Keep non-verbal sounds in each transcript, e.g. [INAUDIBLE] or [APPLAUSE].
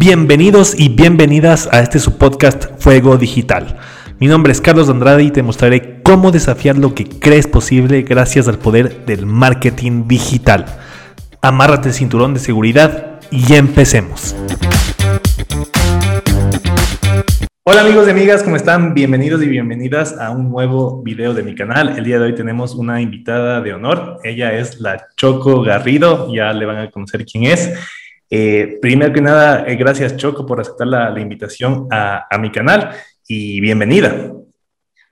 Bienvenidos y bienvenidas a este su podcast Fuego Digital. Mi nombre es Carlos Andrade y te mostraré cómo desafiar lo que crees posible gracias al poder del marketing digital. Amárrate el cinturón de seguridad y empecemos. Hola amigos y amigas, ¿cómo están? Bienvenidos y bienvenidas a un nuevo video de mi canal. El día de hoy tenemos una invitada de honor. Ella es la Choco Garrido, ya le van a conocer quién es. Eh, primero que nada, eh, gracias Choco por aceptar la, invitación a, a, mi canal y bienvenida.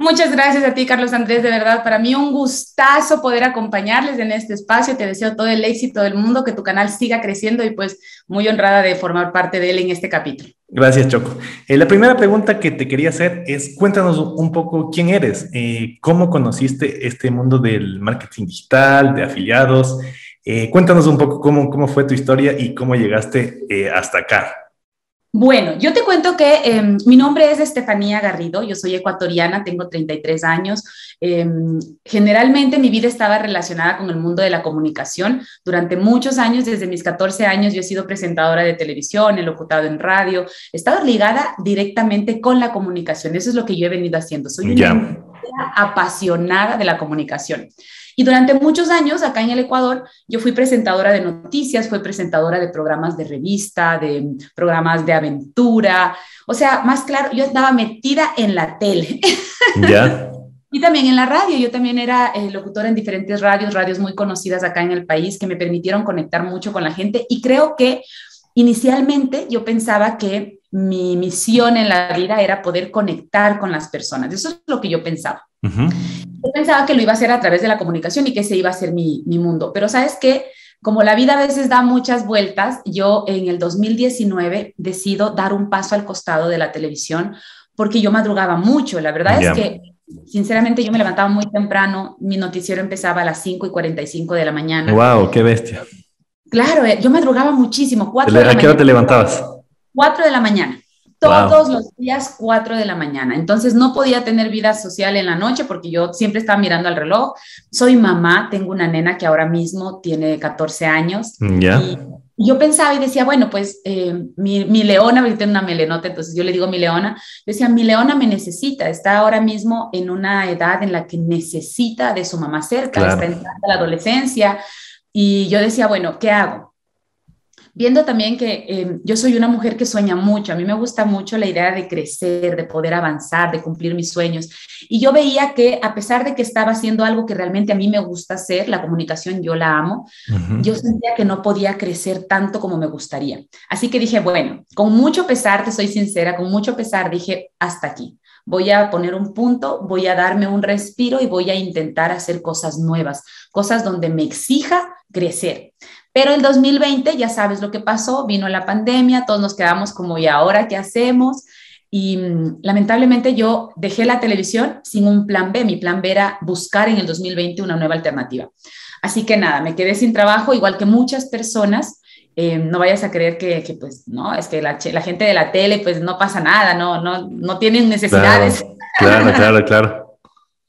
Muchas gracias a ti, Carlos Andrés. De verdad, para mí un gustazo poder acompañarles en este espacio. Te deseo todo el éxito del mundo, que tu canal siga creciendo y pues muy honrada de formar parte de él en este capítulo. Gracias, Choco. Eh, la primera pregunta que te quería hacer es, cuéntanos un poco quién eres, cómo conociste este mundo del marketing digital, de afiliados. Eh, cuéntanos un poco cómo, cómo fue tu historia y cómo llegaste eh, hasta acá. Bueno, yo te cuento que em, mi nombre es Estefanía Garrido, yo soy ecuatoriana, tengo 33 años. Em, generalmente mi vida estaba relacionada con el mundo de la comunicación. Durante muchos años, desde mis 14 años, yo he sido presentadora de televisión, he locutado en radio, he estado ligada directamente con la comunicación. Eso es lo que yo he venido haciendo. Soy una apasionada de la comunicación. Y durante muchos años acá en el Ecuador, yo fui presentadora de noticias, fui presentadora de programas de revista, de programas de aventura. O sea, más claro, yo estaba metida en la tele. Ya. [LAUGHS] y también en la radio. Yo también era eh, locutora en diferentes radios, radios muy conocidas acá en el país que me permitieron conectar mucho con la gente. Y creo que inicialmente yo pensaba que mi misión en la vida era poder conectar con las personas. Eso es lo que yo pensaba. Yo pensaba que lo iba a hacer a través de la comunicación y que ese iba a ser mi, mi mundo, pero sabes qué, como la vida a veces da muchas vueltas, yo en el 2019 decido dar un paso al costado de la televisión porque yo madrugaba mucho. La verdad es que, sinceramente, yo me levantaba muy temprano. Mi noticiero empezaba a las 5 y 45 de la mañana. ¡Wow! ¡Qué bestia! Claro, eh, yo madrugaba muchísimo. ¿A qué hora te levantabas? 4 de la mañana todos los días 4 de la mañana. Entonces no podía tener vida social en la noche porque yo siempre estaba mirando al reloj. Soy mamá, tengo una nena que ahora mismo tiene 14 años. Ya. Y yo pensaba y decía, bueno, pues eh, mi, mi, leona, ahorita tengo una melenota, entonces yo le digo mi leona, decía, mi leona me necesita, está ahora mismo en una edad en la que necesita de su mamá cerca, está entrando a la adolescencia. Y yo decía, bueno, ¿qué hago? Viendo también que em, yo soy una mujer que sueña mucho, a mí me gusta mucho la idea de crecer, de poder avanzar, de cumplir mis sueños. Y yo veía que a pesar de que estaba haciendo algo que realmente a mí me gusta hacer, la comunicación yo la amo, yo sentía que no podía crecer tanto como me gustaría. Así que dije, bueno, con mucho pesar, te soy sincera, con mucho pesar dije, hasta aquí. Voy a poner un punto, voy a darme un respiro y voy a intentar hacer cosas nuevas, cosas donde me exija crecer. Pero en 2020 ya sabes lo que pasó, vino la pandemia, todos nos quedamos como, ¿y ahora qué hacemos? Y mm, lamentablemente yo dejé la televisión sin un plan B. Mi plan B era buscar en el 2020 una nueva alternativa. Así que nada, me quedé sin trabajo, igual que muchas personas. Eh, no vayas a creer que, pues, no, es que la, la, gente de la tele, pues, no pasa nada, no, no, no tienen necesidades. claro, claro. claro.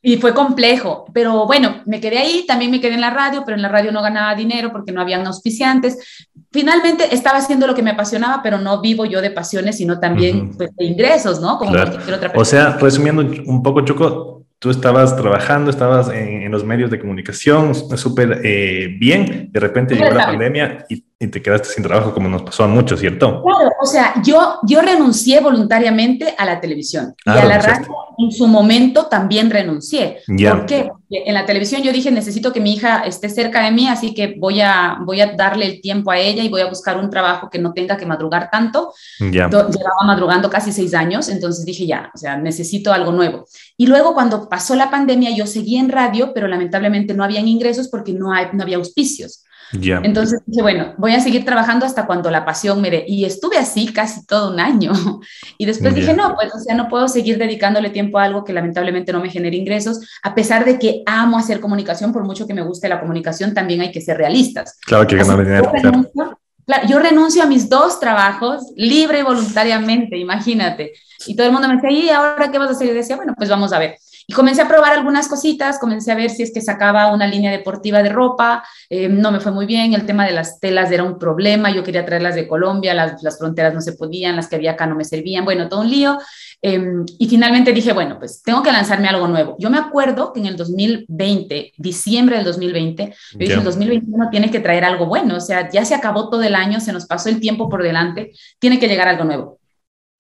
Y fue complejo, pero bueno, me quedé ahí, también me quedé en la radio, pero en la radio no ganaba dinero porque no habían auspiciantes. Finalmente estaba haciendo lo que me apasionaba, pero no vivo yo de pasiones, sino también pues, de ingresos, ¿no? Como cualquier otra persona. O sea, resumiendo un poco, Choco, tú estabas trabajando, estabas en, los medios de comunicación súper eh, bien, de repente llegó la pandemia y, te quedaste sin trabajo como nos pasó a muchos, ¿cierto? Claro, o sea, yo, yo renuncié voluntariamente a la televisión y a la radio en su momento también renuncié. ¿Por qué? En la televisión yo dije, necesito que mi hija esté cerca de mí, así que voy a, voy a darle el tiempo a ella y voy a buscar un trabajo que no tenga que madrugar tanto. Ya. Llevaba madrugando casi seis años, entonces dije, ya, o sea, necesito algo nuevo. Y luego cuando pasó la pandemia, yo seguí en radio, pero lamentablemente no habían ingresos porque no, hay, no había auspicios. Entonces dije, bueno, voy a seguir trabajando hasta cuando la pasión me dé. Y estuve así casi todo un año. [LAUGHS] Y después dije, no, pues, o sea, no puedo seguir dedicándole tiempo a algo que lamentablemente no me genere ingresos, a pesar de que amo hacer comunicación, por mucho que me guste la comunicación, también hay que ser realistas. Claro que ganar dinero. Yo renuncio, yo renuncio a mis dos trabajos libre y voluntariamente, imagínate. Y todo el mundo me decía, ¿y ahora qué vas a hacer? Y decía, bueno, pues vamos a ver. Y comencé a probar algunas cositas, comencé a ver si es que sacaba una línea deportiva de ropa, eh, no me fue muy bien, el tema de las telas era un problema, yo quería traerlas de Colombia, las, las fronteras no se podían, las que había acá no me servían, bueno, todo un lío. Em, y finalmente dije, bueno, pues tengo que lanzarme algo nuevo. Yo me acuerdo que en el 2020, diciembre del 2020, yo dije, el 2021 tiene que traer algo bueno, o sea, ya se acabó todo el año, se nos pasó el tiempo por delante, tiene que llegar algo nuevo.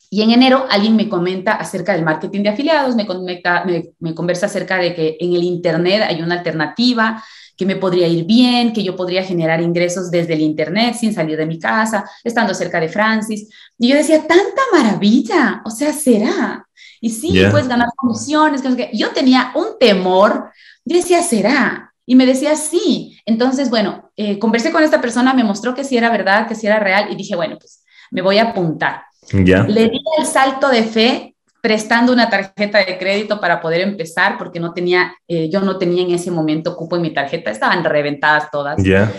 Y en enero alguien me comenta acerca del marketing de afiliados, me, me, me, conversa acerca de que en el Internet hay una alternativa, que me podría ir bien, que yo podría generar ingresos desde el Internet sin salir de mi casa, estando cerca de Francis. Y yo decía, tanta maravilla, o sea, será. Y sí, puedes ganar comisiones. Yo tenía un temor, yo decía, será. Y me decía, sí. Entonces, bueno, eh, conversé con esta persona, me mostró que sí era verdad, que sí era real, y dije, bueno, pues me voy a apuntar. Le di el salto de fe prestando una tarjeta de crédito para poder empezar, porque no tenía, eh, yo no tenía en ese momento cupo en mi tarjeta, estaban reventadas todas. Ya.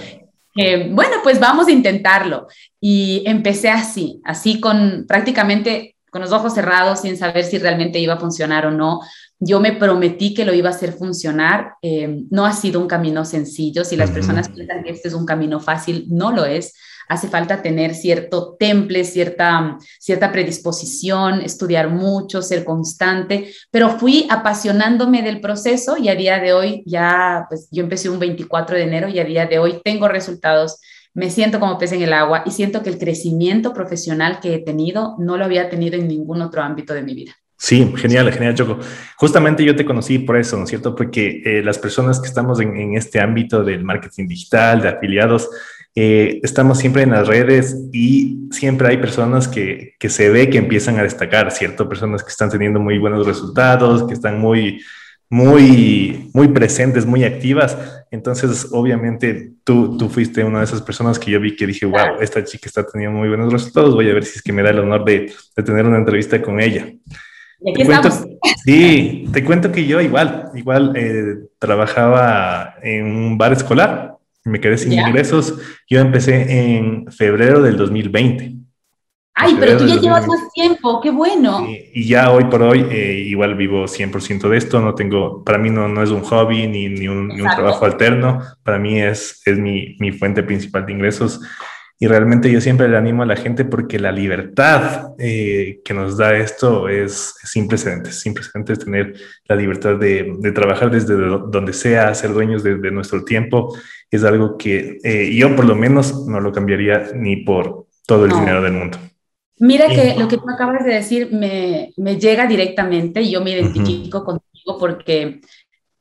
bueno, pues vamos a intentarlo. Y empecé así, así con prácticamente con los ojos cerrados, sin saber si realmente iba a funcionar o no. Yo me prometí que lo iba a hacer funcionar. Eh, no ha sido un camino sencillo. Si las personas piensan que este es un camino fácil, no lo es hace falta tener cierto temple, cierta, cierta predisposición, estudiar mucho, ser constante, pero fui apasionándome del proceso y a día de hoy ya, pues yo empecé un 24 de enero y a día de hoy tengo resultados me siento como pez en el agua y siento que el crecimiento profesional que he tenido no lo había tenido en ningún otro ámbito de mi vida. Sí, genial, genial, Choco. Justamente yo te conocí por eso, ¿no es cierto? Porque eh, las personas que estamos en, en, este ámbito del marketing digital, de afiliados, eh, estamos siempre en las redes y siempre hay personas que, que, se ve que empiezan a destacar, ¿cierto? Personas que están teniendo muy buenos resultados, que están muy, muy, muy presentes, muy activas. Entonces, obviamente, tú, tú fuiste una de esas personas que yo vi que dije, wow, esta chica está teniendo muy buenos resultados, voy a ver si es que me da el honor de, de tener una entrevista con ella. Y aquí estamos. sí, te cuento que yo igual, igual eh, trabajaba en un bar escolar me quedé sin ingresos. Yo empecé en febrero del 2020. Ay, pero tú ya llevas más tiempo, qué bueno. Y, ya hoy por hoy eh, igual vivo 100% de esto, no tengo, para mí no, no es un hobby ni, ni, un, ni un, trabajo alterno, para mí es, es mi, mi, fuente principal de ingresos. Y realmente yo siempre le animo a la gente porque la libertad eh, que nos da esto es, sin precedentes, sin precedentes tener la libertad de, de trabajar desde donde sea, ser dueños de, de nuestro tiempo es algo que eh, yo por lo menos no lo cambiaría ni por todo el dinero del mundo. Mira que lo que tú acabas de decir me, me llega directamente y yo me identifico contigo porque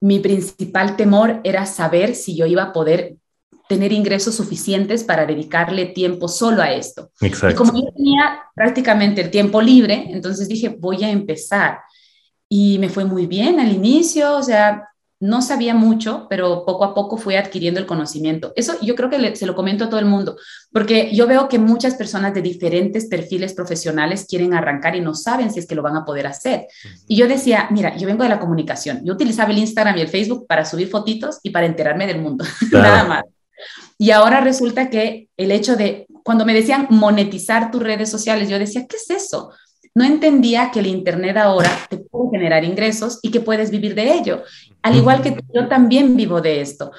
mi principal temor era saber si yo iba a poder tener ingresos suficientes para dedicarle tiempo solo a esto. Exacto. Y como yo tenía prácticamente el tiempo libre, entonces dije, voy a empezar. Y me fue muy bien al inicio, o sea, no sabía mucho, pero poco a poco fui adquiriendo el conocimiento. Eso yo creo que se lo comento a todo el mundo, porque yo veo que muchas personas de diferentes perfiles profesionales quieren arrancar y no saben si es que lo van a poder hacer. Y yo decía, mira, yo vengo de la comunicación, yo utilizaba el Instagram y el Facebook para subir fotitos y para enterarme del mundo, [LAUGHS] nada más. Y ahora resulta que el hecho de, cuando me decían monetizar tus redes sociales, yo decía, ¿qué es eso? No entendía que el Internet ahora te puede generar ingresos y que puedes vivir de ello. Al igual que yo también vivo de esto.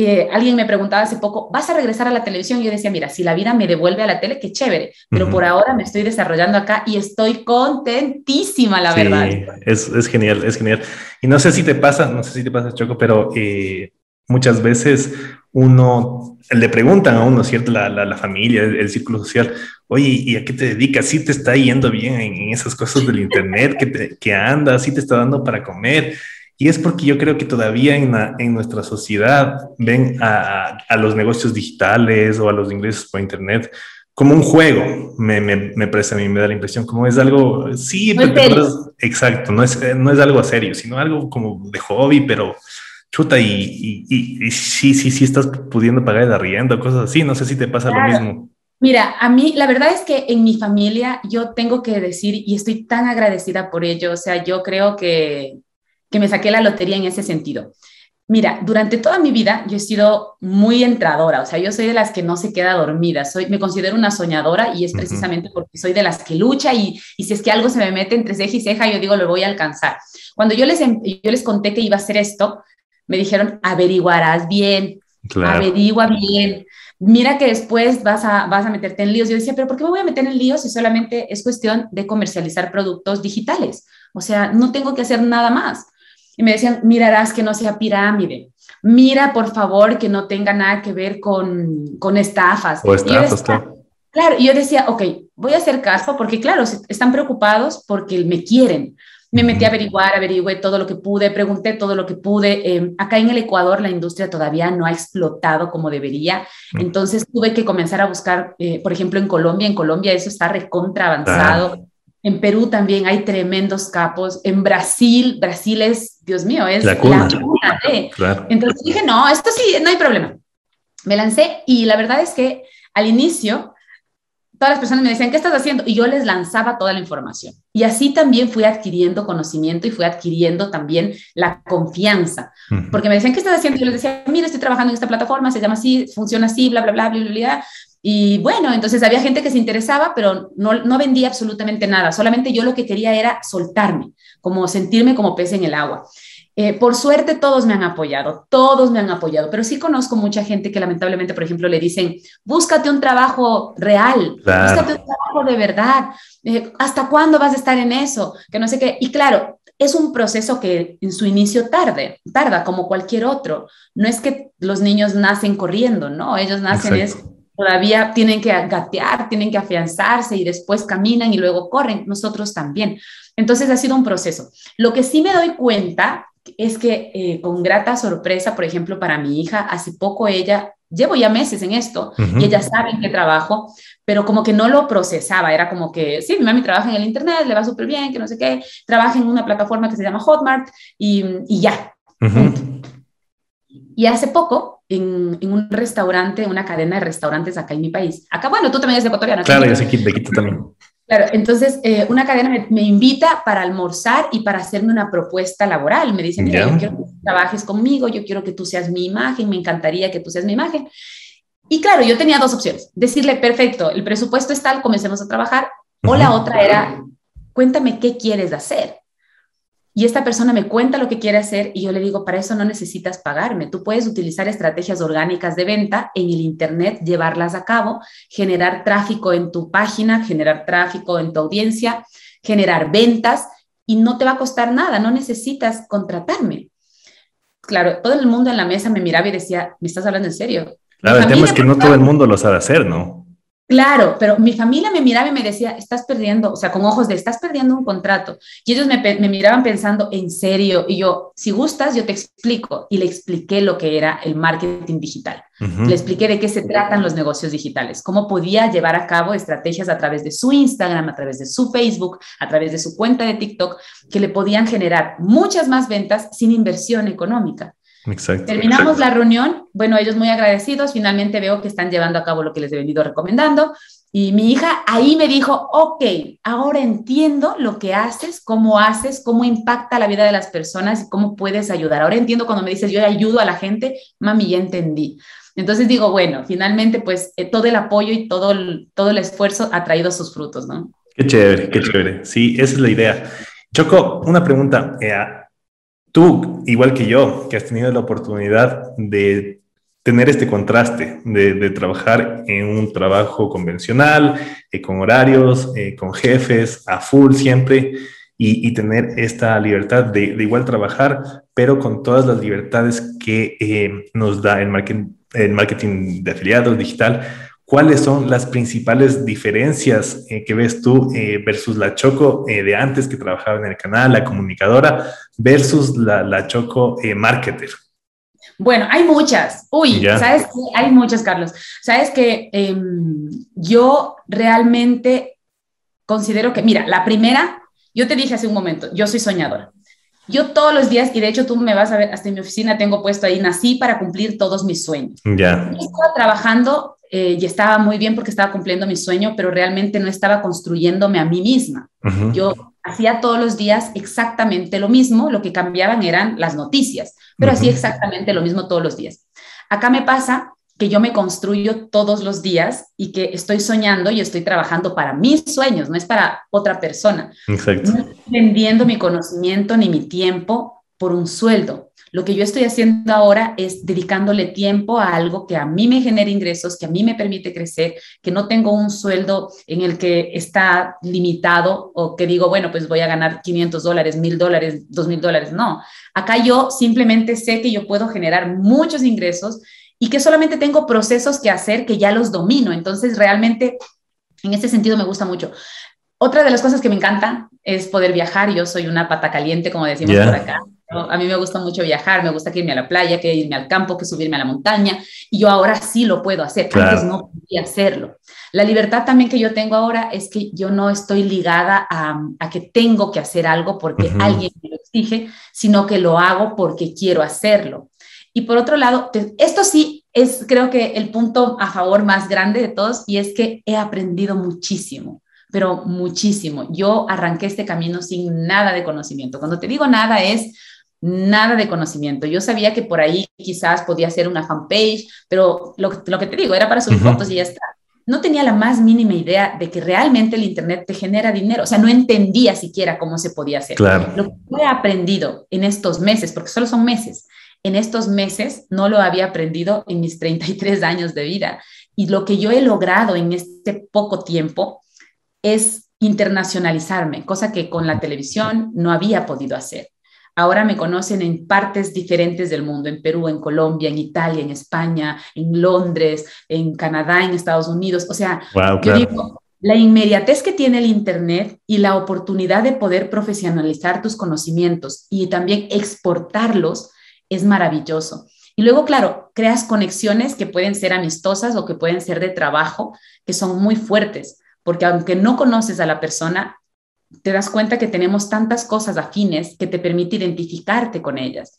Eh, alguien me preguntaba hace poco, ¿vas a regresar a la televisión? Y yo decía, mira, si la vida me devuelve a la tele, qué chévere, pero por ahora me estoy desarrollando acá y estoy contentísima, la verdad. Es, es genial, es genial. Y no sé si te pasa, no sé si te pasa, Choco, pero eh, muchas veces uno le preguntan a uno, ¿cierto? La, la, familia, el, círculo social, oye, ¿y a qué te dedicas? ¿Sí te está yendo bien en, esas cosas del [LAUGHS] Internet? ¿Qué, te, qué andas? ¿Sí te está dando para comer? Y es porque yo creo que todavía en, en nuestra sociedad ven a, a, los negocios digitales o a los ingresos por Internet como un juego, me, me, me, parece a mí, me da la impresión, como es algo, sí, pero, exacto, no es, no es algo serio, sino algo como de hobby, pero chuta, y, y, y, sí, sí, sí estás pudiendo pagar el arriendo, cosas así, no sé si te pasa lo mismo. Mira, a mí la verdad es que en mi familia yo tengo que decir, y estoy tan agradecida por ello, o sea, yo creo que que me saqué la lotería en ese sentido. Mira, durante toda mi vida yo he sido muy entradora, o sea, yo soy de las que no se queda dormida, soy, me considero una soñadora y es precisamente porque soy de las que lucha y, y, si es que algo se me mete entre ceja y ceja, yo digo, lo voy a alcanzar. Cuando yo les, em, yo les conté que iba a hacer esto, me dijeron, averiguarás bien, averigua bien, mira que después vas a, vas a meterte en líos. Yo decía, pero ¿por qué me voy a meter en líos si solamente es cuestión de comercializar productos digitales? O sea, no tengo que hacer nada más. Y me decían, mirarás que no sea pirámide. Mira, por favor, que no tenga nada que ver con, con estafas. O estafas, claro. Claro, y yo decía, ok, voy a hacer caso porque, claro, están preocupados porque me quieren. Me metí a averiguar, averigüé todo lo que pude, pregunté todo lo que pude. Em, acá en el Ecuador la industria todavía no ha explotado como debería, entonces tuve que comenzar a buscar, eh, por ejemplo, en Colombia, en Colombia eso está recontra avanzado. En Perú también hay tremendos capos. En Brasil, Brasil es, Dios mío, es la cuna. Entonces dije, no, esto sí, no hay problema. Me lancé y la verdad es que al inicio todas las personas me decían, ¿qué estás haciendo? Y yo les lanzaba toda la información. Y así también fui adquiriendo conocimiento y fui adquiriendo también la confianza. Porque me decían, ¿qué estás haciendo? Y yo les decía, mira, estoy trabajando en esta plataforma, se llama así, funciona así, bla, bla, bla, bla, bla, bla. Y bueno, entonces había gente que se interesaba, pero no, no vendía absolutamente nada. Solamente yo lo que quería era soltarme, como sentirme como pez en el agua. Eh, por suerte todos me han apoyado, todos me han apoyado, pero sí conozco mucha gente que lamentablemente, por ejemplo, le dicen, búscate un trabajo real, búscate un trabajo de verdad, eh, ¿hasta cuándo vas a estar en eso? Que no sé qué. Y claro, es un proceso que en su inicio tarde, tarda como cualquier otro. No es que los niños nacen corriendo, ¿no? Ellos nacen es todavía tienen que gatear, tienen que afianzarse y después caminan y luego corren, nosotros también. Entonces ha sido un proceso. Lo que sí me doy cuenta es que eh, con grata sorpresa, por ejemplo, para mi hija, hace poco ella, llevo ya meses en esto y ella sabe en qué trabajo, pero como que no lo procesaba, era como que, sí, mi mami trabaja en el Internet, le va súper bien, que no sé qué, trabaja en una plataforma que se llama Hotmart y, y ya. Y hace poco, en, en, un restaurante, una cadena de restaurantes acá en mi país, acá, bueno, tú también eres ecuatoriana. Claro, yo soy de Quito también. Claro, entonces eh, una cadena me, invita para almorzar y para hacerme una propuesta laboral. Me dicen, mira, yo quiero que trabajes conmigo, yo quiero que tú seas mi imagen, me encantaría que tú seas mi imagen. Y claro, yo tenía dos opciones. Decirle, perfecto, el presupuesto es tal, comencemos a trabajar. O la otra era, cuéntame qué quieres hacer y esta persona me cuenta lo que quiere hacer y yo le digo, para eso no necesitas pagarme, tú puedes utilizar estrategias orgánicas de venta en el Internet, llevarlas a cabo, generar tráfico en tu página, generar tráfico en tu audiencia, generar ventas y no te va a costar nada, no necesitas contratarme. Claro, todo el mundo en la mesa me miraba y decía, ¿me estás hablando en serio? Claro, el tema es que no todo el mundo lo sabe hacer, ¿no? Claro, pero mi familia me miraba y me decía, estás perdiendo, o sea, con ojos de, estás perdiendo un contrato. Y ellos me, miraban pensando, en serio, y yo, si gustas, yo te explico. Y le expliqué lo que era el marketing digital. Le expliqué de qué se tratan los negocios digitales, cómo podía llevar a cabo estrategias a través de su Instagram, a través de su Facebook, a través de su cuenta de TikTok, que le podían generar muchas más ventas sin inversión económica. Exacto. Terminamos la reunión, bueno, ellos muy agradecidos, finalmente veo que están llevando a cabo lo que les he venido recomendando. Y mi hija ahí me dijo, ok, ahora entiendo lo que haces, cómo haces, cómo impacta la vida de las personas y cómo puedes ayudar. Ahora entiendo cuando me dices, yo ayudo a la gente, mami, ya entendí. Entonces digo, bueno, finalmente pues eh, todo el apoyo y todo el, todo el esfuerzo ha traído sus frutos, ¿no? Qué chévere, qué chévere. Sí, esa es la idea. Choco, una pregunta. Eh, Tú, igual que yo, que has tenido la oportunidad de tener este contraste, de, trabajar en un trabajo convencional, eh, con horarios, eh, con jefes, a full siempre, y, tener esta libertad de, igual trabajar, pero con todas las libertades que eh, nos da el marketing, el marketing de afiliados digital ¿Cuáles son las principales diferencias eh, que ves tú eh, versus la Choco eh, de antes que trabajaba en el canal, la comunicadora, versus la, la Choco marketer? Bueno, hay muchas. Uy, ¿sabes qué? Hay muchas, Carlos. Sabes que em, yo realmente considero que, mira, la primera, yo te dije hace un momento, yo soy soñadora. Yo todos los días, y de hecho tú me vas a ver, hasta en mi oficina tengo puesto ahí, nací para cumplir todos mis sueños. Ya. Yo estaba trabajando eh, y estaba muy bien porque estaba cumpliendo mi sueño, pero realmente no estaba construyéndome a mí misma. Yo hacía todos los días exactamente lo mismo, lo que cambiaban eran las noticias, pero hacía exactamente lo mismo todos los días. Acá me pasa que yo me construyo todos los días y que estoy soñando y estoy trabajando para mis sueños, no es para otra persona. Exacto. No estoy vendiendo mi conocimiento ni mi tiempo por un sueldo. Lo que yo estoy haciendo ahora es dedicándole tiempo a algo que a mí me genera ingresos, que a mí me permite crecer, que no tengo un sueldo en el que está limitado o que digo, bueno, pues voy a ganar 500 dólares, 1000 dólares, 2000 dólares. No, acá yo simplemente sé que yo puedo generar muchos ingresos y que solamente tengo procesos que hacer que ya los domino. Entonces, realmente, en este sentido me gusta mucho. Otra de las cosas que me encanta es poder viajar. Yo soy una pata caliente, como decimos por acá. A mí me gusta mucho viajar, me gusta que irme a la playa, que irme al campo, que subirme a la montaña. Y yo ahora sí lo puedo hacer. Antes no podía hacerlo. La libertad también que yo tengo ahora es que yo no estoy ligada a, a que tengo que hacer algo porque alguien me lo exige, sino que lo hago porque quiero hacerlo. Y por otro lado, esto sí es creo que el punto a favor más grande de todos y es que he aprendido muchísimo, pero muchísimo. Yo arranqué este camino sin nada de conocimiento. Cuando te digo nada es nada de conocimiento. Yo sabía que por ahí quizás podía ser una fanpage, pero lo, lo que te digo era para subir fotos y ya está. No tenía la más mínima idea de que realmente el Internet te genera dinero. O sea, no entendía siquiera cómo se podía hacer. Claro. Lo que he aprendido en estos meses, porque solo son meses, en estos meses no lo había aprendido en mis 33 años de vida. Y lo que yo he logrado en este poco tiempo es internacionalizarme, cosa que con la televisión no había podido hacer. Ahora me conocen en partes diferentes del mundo, en Perú, en Colombia, en Italia, en España, en Londres, en Canadá, en Estados Unidos. O sea, yo digo, la inmediatez que tiene el Internet y la oportunidad de poder profesionalizar tus conocimientos y también exportarlos es maravilloso. Y luego, claro, creas conexiones que pueden ser amistosas o que pueden ser de trabajo, que son muy fuertes, porque aunque no conoces a la persona, te das cuenta que tenemos tantas cosas afines que te permite identificarte con ellas.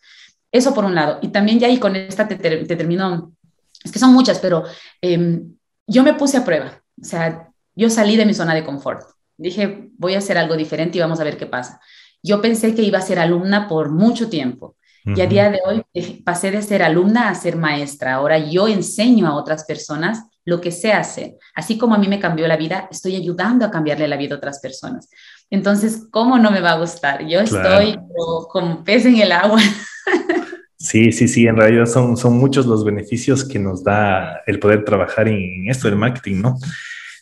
Eso por un lado. Y también ya ahí con esta te, termino, es que son muchas, pero em, yo me puse a prueba. O sea, yo salí de mi zona de confort. Dije, voy a hacer algo diferente y vamos a ver qué pasa. Yo pensé que iba a ser alumna por mucho tiempo y a día de hoy eh, pasé de ser alumna a ser maestra. Ahora yo enseño a otras personas lo que sé hacer. Así como a mí me cambió la vida, estoy ayudando a cambiarle la vida a otras personas. Entonces, ¿cómo no me va a gustar? Yo estoy como, pez en el agua. Sí, sí, sí, en realidad son, son muchos los beneficios que nos da el poder trabajar en esto del marketing, ¿no?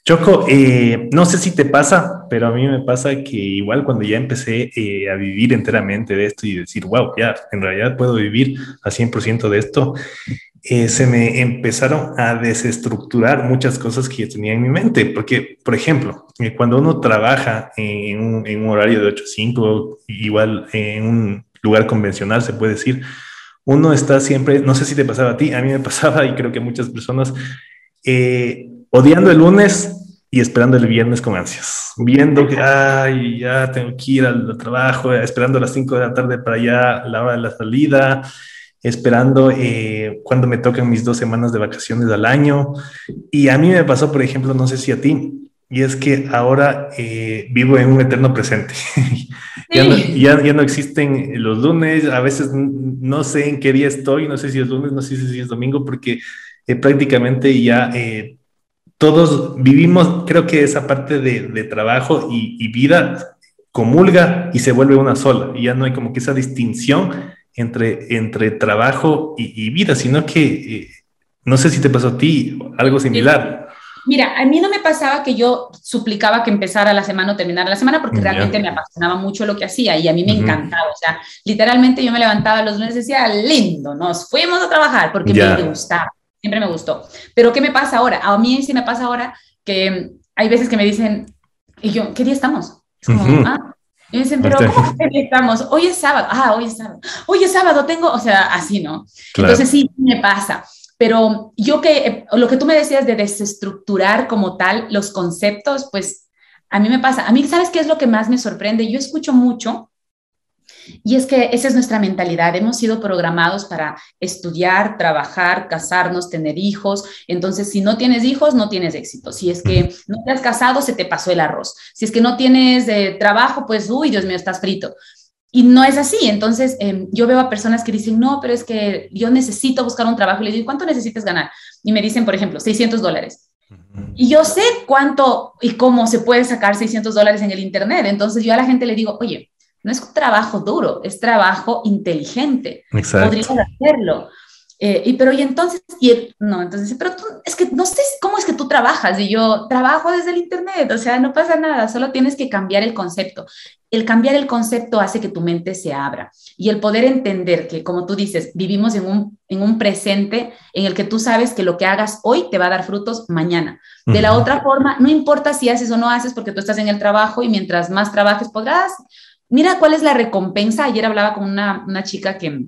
Choco, eh, no sé si te pasa, pero a mí me pasa que igual cuando ya empecé eh, a vivir enteramente de esto y decir, wow, ya, en realidad puedo vivir al 100% de esto, eh, se me empezaron a desestructurar muchas cosas que yo tenía en mi mente. Porque, por ejemplo, cuando uno trabaja en un, horario de 8 a 5, igual en un lugar convencional, se puede decir, uno está siempre, no sé si te pasaba a ti, a mí me [LAUGHS] pasaba y creo que muchas personas, odiando el lunes y esperando el viernes con ansias, viendo que, ay, ya tengo que ir al, trabajo, esperando a las 5 de la tarde para allá, la hora de la salida, esperando eh, cuando me tocan mis dos semanas de vacaciones al año. Y a mí me pasó, por ejemplo, no sé si a ti, y es que ahora eh, vivo en un eterno presente. [LAUGHS] ya, no, ya, no, existen los lunes, a veces no sé en qué día estoy, no sé si es lunes, no sé si es domingo, porque eh, prácticamente ya todos vivimos, creo que esa parte de, trabajo y, vida comulga y se vuelve una sola. Y ya no hay como que esa distinción entre, entre trabajo y, vida, sino que eh, no sé si te pasó a ti algo similar. Mira, a mí no me pasaba que yo suplicaba que empezara la semana o terminara la semana porque realmente me apasionaba mucho lo que hacía y a mí me encantaba. O sea, literalmente yo me levantaba los lunes y decía, lindo, nos fuimos a trabajar porque me gustaba siempre me gustó. Pero ¿qué me pasa ahora? A mí sí me pasa ahora que hay veces que me dicen, y yo, ¿qué día estamos? Es como, ah, y dicen, pero ¿cómo que día estamos? Hoy es sábado. Ah, hoy es sábado. Hoy es sábado, tengo, o sea, así, ¿no? Entonces sí, me pasa. Pero yo que, lo que tú me decías de desestructurar como tal los conceptos, pues a mí me pasa. A mí, ¿sabes qué es lo que más me sorprende? Yo escucho mucho Y es que esa es nuestra mentalidad. Hemos sido programados para estudiar, trabajar, casarnos, tener hijos. Entonces, si no tienes hijos, no tienes éxito. Si es que no te has casado, se te pasó el arroz. Si es que no tienes eh, trabajo, pues, uy, Dios mío, estás frito. Y no es así. Entonces, em, yo veo a personas que dicen, no, pero es que yo necesito buscar un trabajo. Y le digo, ¿cuánto necesitas ganar? Y me dicen, por ejemplo, 600 dólares. Y yo sé cuánto y cómo se puede sacar 600 dólares en el Internet. Entonces, yo a la gente le digo, oye, no es trabajo duro, es trabajo inteligente. Exacto. Podrías hacerlo. Eh, y pero y entonces, y no, entonces, pero tú, es que no sé cómo es que tú trabajas. Y yo trabajo desde el Internet, o sea, no pasa nada, solo tienes que cambiar el concepto. El cambiar el concepto hace que tu mente se abra y el poder entender que, como tú dices, vivimos en un, en un presente en el que tú sabes que lo que hagas hoy te va a dar frutos mañana. De la otra forma, no importa si haces o no haces porque tú estás en el trabajo y mientras más trabajes podrás. Mira cuál es la recompensa. Ayer hablaba con una, una chica que,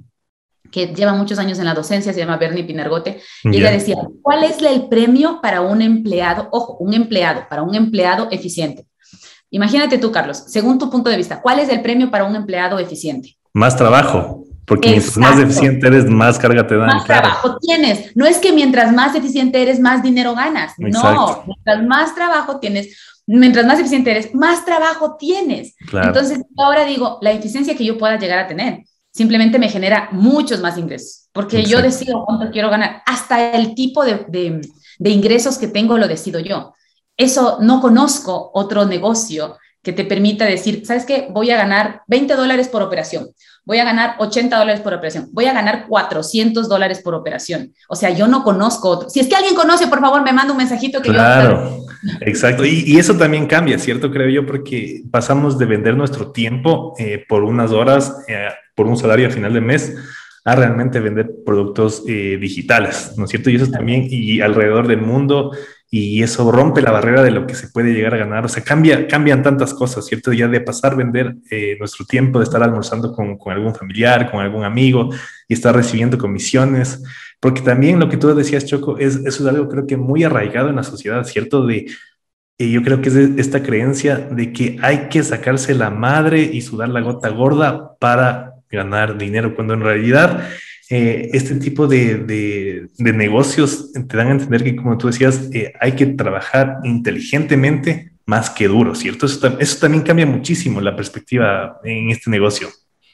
que lleva muchos años en la docencia, se llama Bernie Pinargote, y ella decía, ¿cuál es el premio para un empleado? Ojo, un empleado, para un empleado eficiente. Imagínate tú, Carlos, según tu punto de vista, ¿cuál es el premio para un empleado eficiente? Más trabajo, porque mientras más eficiente eres, más carga te dan. Más trabajo tienes. No es que mientras más eficiente eres, más dinero ganas. No, mientras más trabajo tienes, mientras más eficiente eres, más trabajo tienes. Entonces, ahora digo, la eficiencia que yo pueda llegar a tener simplemente me genera muchos más ingresos, porque yo decido cuánto quiero ganar, hasta el tipo de, ingresos que tengo lo decido yo. Eso no conozco otro negocio que te permita decir, ¿sabes qué? Voy a ganar 20 dólares por operación, voy a ganar 80 dólares por operación, voy a ganar 400 dólares por operación. O sea, yo no conozco otro. Si es que alguien conoce, por favor, me manda un mensajito que claro, exacto. Y, eso también cambia, ¿cierto? Creo yo, porque pasamos de vender nuestro tiempo eh, por unas horas eh, por un salario a final de mes a realmente vender productos eh, digitales, ¿no es cierto? Y eso también, y alrededor del mundo, y eso rompe la barrera de lo que se puede llegar a ganar. O sea, cambia, cambian tantas cosas, ¿cierto? Ya de pasar a vender eh, nuestro tiempo, de estar almorzando con, con, algún familiar, con algún amigo y estar recibiendo comisiones. Porque también lo que tú decías, Choco, es, eso es algo creo que muy arraigado en la sociedad, ¿cierto? De y yo creo que es esta creencia de que hay que sacarse la madre y sudar la gota gorda para ganar dinero, cuando en realidad eh, este tipo de, de, negocios te dan a entender que, como tú decías, eh, hay que trabajar inteligentemente más que duro, ¿cierto? Eso, eso también cambia muchísimo la perspectiva en este negocio.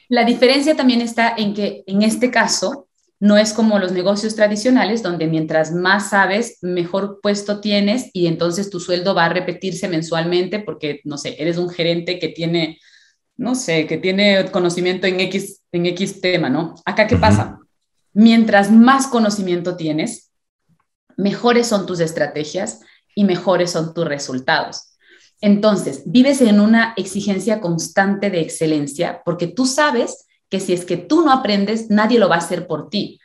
La diferencia también está en que en este caso no es como los negocios tradicionales donde mientras más sabes, mejor puesto tienes y entonces tu sueldo va a repetirse mensualmente porque, no sé, eres un gerente que tiene no sé, que tiene conocimiento en X, en X tema, ¿no? Acá, ¿qué pasa? Mientras más conocimiento tienes, mejores son tus estrategias y mejores son tus resultados. Entonces, vives en una exigencia constante de excelencia porque tú sabes que si es que tú no aprendes, nadie lo va a hacer por ti.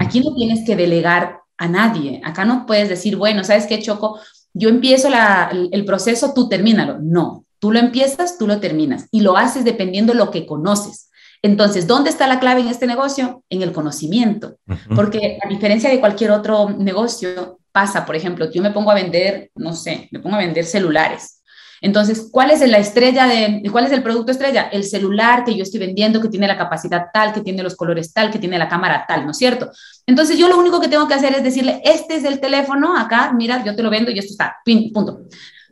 Aquí no tienes que delegar a nadie. Acá no puedes decir, bueno, ¿sabes qué, Choco? Yo empiezo el proceso, tú termínalo. No, Tú lo empiezas, tú lo terminas y lo haces dependiendo de lo que conoces. Entonces, ¿dónde está la clave en este negocio? En el conocimiento. Porque a diferencia de cualquier otro negocio, pasa, por ejemplo, yo me pongo a vender, no sé, me pongo a vender celulares. Entonces, ¿cuál es la estrella de, cuál es el producto estrella? El celular que yo estoy vendiendo, que tiene la capacidad tal, que tiene los colores tal, que tiene la cámara tal, ¿no es cierto? Entonces, yo lo único que tengo que hacer es decirle, este es el teléfono, acá, mira, yo te lo vendo y esto está, punto.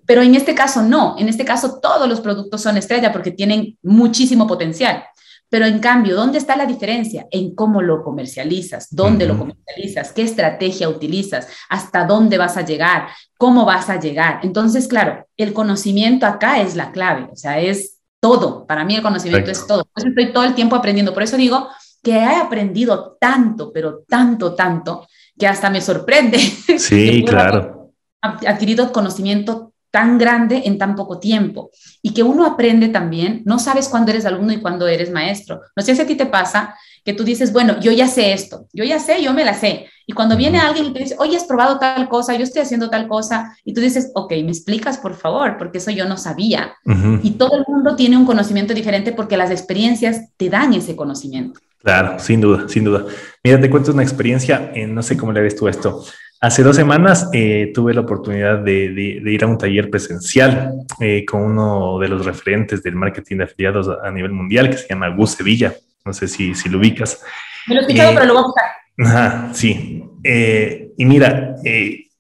Pero en este caso no, en este caso todos los productos son estrella porque tienen muchísimo potencial. Pero en cambio, ¿dónde está la diferencia? En cómo lo comercializas, dónde lo comercializas, qué estrategia utilizas, hasta dónde vas a llegar, cómo vas a llegar. Entonces, claro, el conocimiento acá es la clave, o sea, es todo. Para mí el conocimiento es todo. Por eso estoy todo el tiempo aprendiendo. Por eso digo que he aprendido tanto, pero tanto, tanto, que hasta me sorprende. [LAUGHS] Sí, claro. Adquirido conocimiento tan grande en tan poco tiempo y que uno aprende también, no sabes cuándo eres alumno y cuándo eres maestro. No sé si a ti te pasa que tú dices, bueno, yo ya sé esto, yo ya sé, yo me la sé. Y cuando viene alguien y te dice, oye, has probado tal cosa, yo estoy haciendo tal cosa, y tú dices, ok, me explicas por favor, porque eso yo no sabía. Y todo el mundo tiene un conocimiento diferente porque las experiencias te dan ese conocimiento. Claro, sin duda, sin duda. Mira, te cuento una experiencia, no sé cómo le ves tú esto Hace dos semanas eh, tuve la oportunidad de, ir a un taller presencial eh, con uno de los referentes del marketing de afiliados a, nivel mundial que se llama Gus Sevilla. No sé si, si lo ubicas. Me lo he escuchado, pero lo voy a buscar. Ajá, sí. y mira,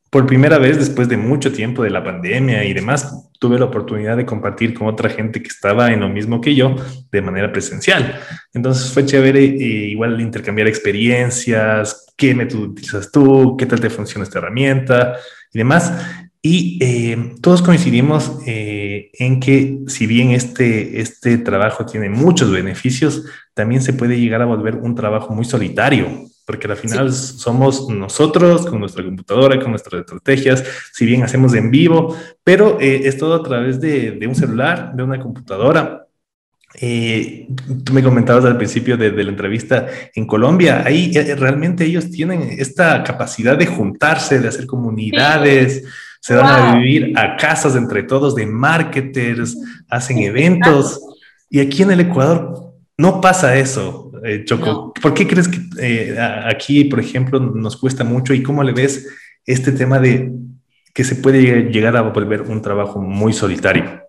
por primera vez después de mucho tiempo de la pandemia y demás, tuve la oportunidad de compartir con otra gente que estaba en lo mismo que yo de manera presencial. Entonces fue chévere eh, igual intercambiar experiencias, qué método utilizas tú, qué tal te funciona esta herramienta y demás. Y eh, todos coincidimos eh, en que si bien este, este trabajo tiene muchos beneficios, también se puede llegar a volver un trabajo muy solitario, porque al final somos nosotros con nuestra computadora, con nuestras estrategias, si bien hacemos en vivo, pero eh, es todo a través de, de, un celular, de una computadora. Eh, tú me comentabas al principio de, de, la entrevista en Colombia, ahí eh, realmente ellos tienen esta capacidad de juntarse, de hacer comunidades, se van a vivir a casas entre todos de marketers, hacen eventos. Y aquí en el Ecuador no pasa eso. Eh, Choco. ¿Por qué crees que eh, aquí, por ejemplo, nos cuesta mucho y cómo le ves este tema de que se puede llegar a volver un trabajo muy solitario?